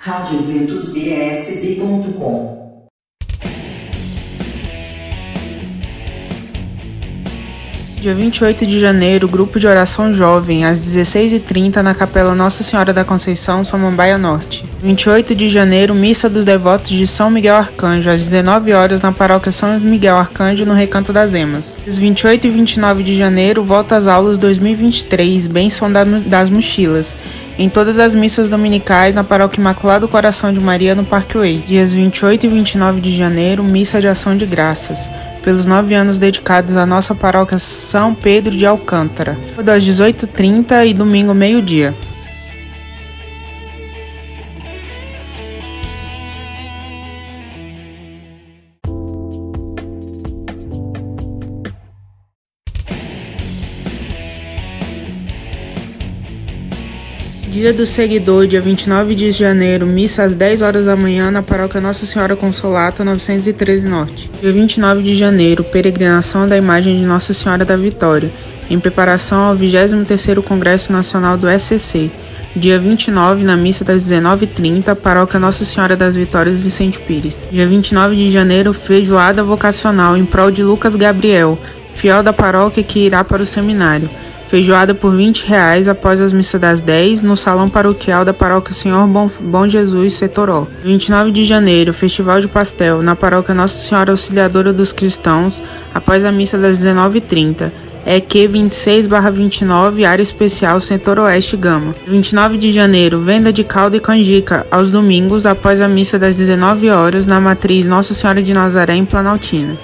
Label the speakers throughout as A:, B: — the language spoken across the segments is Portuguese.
A: radioventusbsb.com
B: Dia 28 de janeiro, grupo de oração jovem, às 16h30, na Capela Nossa Senhora da Conceição, Samambaia Norte. 28 de janeiro, Missa dos Devotos de São Miguel Arcanjo, às 19 horas na Paróquia São Miguel Arcanjo, no Recanto das Emas. Dias 28 e 29 de janeiro, volta às aulas 2023, Bênção das Mochilas em todas as missas dominicais na Paróquia Imaculado Coração de Maria no Parkway. Dias 28 e 29 de janeiro, missa de ação de graças pelos nove anos dedicados à nossa paróquia São Pedro de Alcântara, das 18h30 e domingo meio-dia. Dia do Seguidor, dia 29 de janeiro, missa às 10 horas da manhã na paróquia Nossa Senhora Consolata, 913 Norte. Dia 29 de janeiro, peregrinação da imagem de Nossa Senhora da Vitória, em preparação ao 23º Congresso Nacional do SCC. Dia 29, na missa das 19h30, paróquia Nossa Senhora das Vitórias Vicente Pires. Dia 29 de janeiro, feijoada vocacional em prol de Lucas Gabriel, fiel da paróquia que irá para o seminário. Feijoada por 20 reais após as missas das 10 no Salão Paroquial da Paróquia Senhor Bom, Bom Jesus, Setoró. 29 de janeiro, Festival de Pastel na Paróquia Nossa Senhora Auxiliadora dos Cristãos após a missa das 19h30. EQ 26/29, área especial Centro-Oeste Gama. 29 de janeiro, venda de caldo e canjica aos domingos após a missa das 19 horas na matriz Nossa Senhora de Nazaré em Planaltina.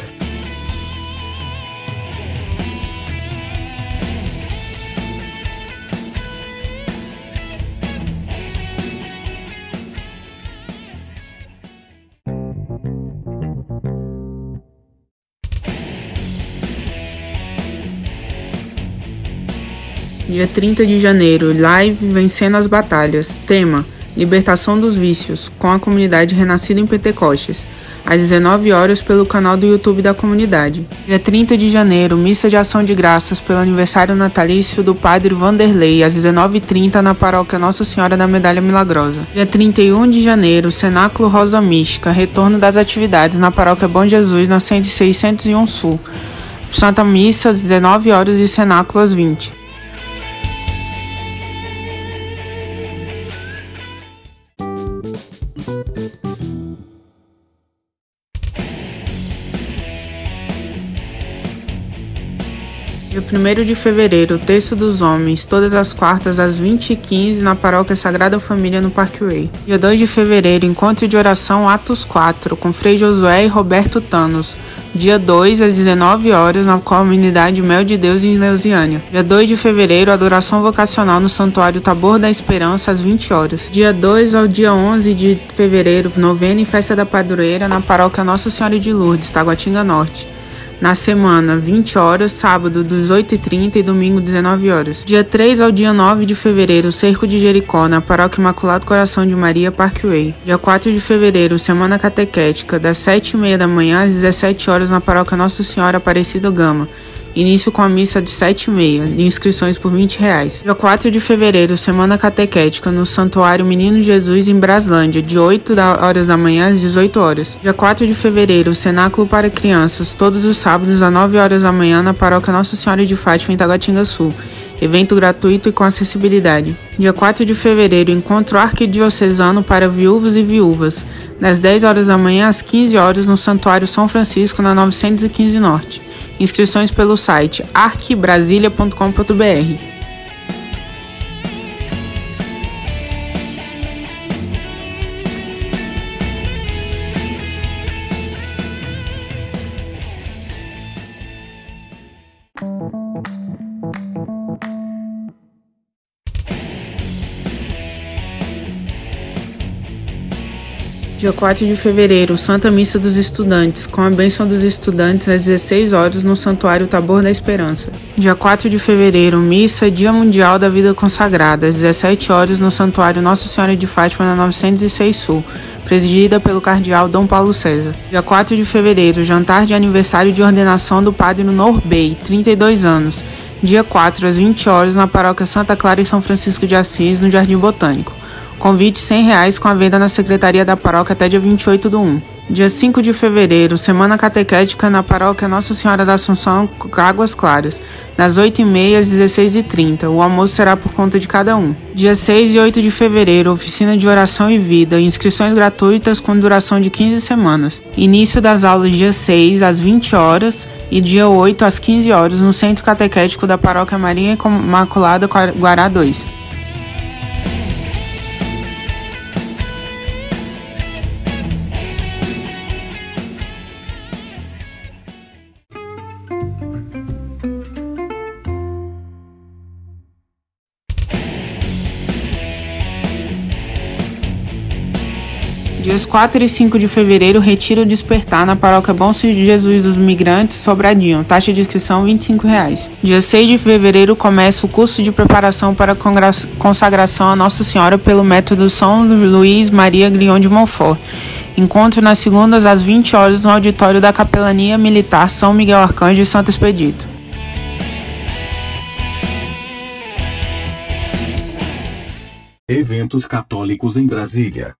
B: Dia 30 de janeiro, live Vencendo as Batalhas. Tema: Libertação dos Vícios, com a comunidade renascida em Pentecostes. Às 19 horas pelo canal do YouTube da comunidade. Dia 30 de janeiro, missa de ação de graças pelo aniversário natalício do Padre Vanderlei, às 19h30 na paróquia Nossa Senhora da Medalha Milagrosa. Dia 31 de janeiro, Cenáculo Rosa Mística, retorno das atividades na paróquia Bom Jesus, na 601 Sul. Santa Missa, às 19 horas e Cenáculo às 20. Dia 1 de fevereiro, Texto dos Homens, todas as quartas às 20h15 na Paróquia Sagrada Família no Parkway. Dia 2 de fevereiro, Encontro de Oração Atos 4, com Frei Josué e Roberto Tanos. Dia 2, às 19 horas na comunidade Mel de Deus em Leusiânia. Dia 2 de fevereiro, adoração vocacional no Santuário Tabor da Esperança às 20 horas. Dia 2 ao dia 11 de fevereiro, novena e festa da padroeira na paróquia Nossa Senhora de Lourdes, Taguatinga Norte na semana 20 horas, sábado 18h30 e domingo 19 horas. Dia 3 ao dia 9 de fevereiro, Cerco de Jericó, na Paróquia Imaculado Coração de Maria, Parkway. Dia 4 de fevereiro, Semana Catequética, das 7h30 da manhã às 17 horas na Paróquia Nossa Senhora Aparecida Gama. Início com a missa de 7 e meia, de inscrições por 20 reais. Dia 4 de fevereiro, Semana Catequética, no Santuário Menino Jesus, em Braslândia, de 8 horas da manhã às 18 horas. Dia 4 de fevereiro, Cenáculo para Crianças, todos os sábados às 9 horas da manhã, na Paróquia Nossa Senhora de Fátima, em Taguatinga Sul. Evento gratuito e com acessibilidade. Dia 4 de fevereiro, encontro arquidiocesano para viúvos e viúvas, das 10 horas da manhã às 15 horas no Santuário São Francisco, na 915 Norte. Inscrições pelo site arquibrasilia.com.br. Dia 4 de fevereiro, Santa Missa dos Estudantes, com a bênção dos estudantes às 16 horas no Santuário Tabor da Esperança. Dia 4 de fevereiro, Missa Dia Mundial da Vida Consagrada, às 17 horas no Santuário Nossa Senhora de Fátima, na 906 Sul, presidida pelo Cardeal Dom Paulo César. Dia 4 de fevereiro, jantar de aniversário de ordenação do Padre Norbey, 32 anos. Dia 4, às 20 horas, na Paróquia Santa Clara e São Francisco de Assis, no Jardim Botânico Convite 100 reais com a venda na Secretaria da Paróquia até dia 28 do 1. Dia 5 de fevereiro, Semana Catequética na Paróquia Nossa Senhora da Assunção, Águas Claras, das 8h30 às 16h30. O almoço será por conta de cada um. Dia 6 e 8 de fevereiro, Oficina de Oração e Vida, inscrições gratuitas com duração de 15 semanas. Início das aulas dia 6 às 20 horas e dia 8 às 15 horas no Centro Catequético da Paróquia Maria Imaculada Guará 2. Dias 4 e 5 de fevereiro, Retiro Despertar na Paróquia Bom Jesus dos Migrantes, Sobradinho. Taxa de inscrição 25 reais. Dia 6 de fevereiro começa o curso de preparação para consagração a Nossa Senhora pelo método São Luís Maria Grion de Montfort. Encontro nas segundas às 20 horas no auditório da Capelania Militar São Miguel Arcanjo e Santo Expedito.
C: Eventos católicos em Brasília.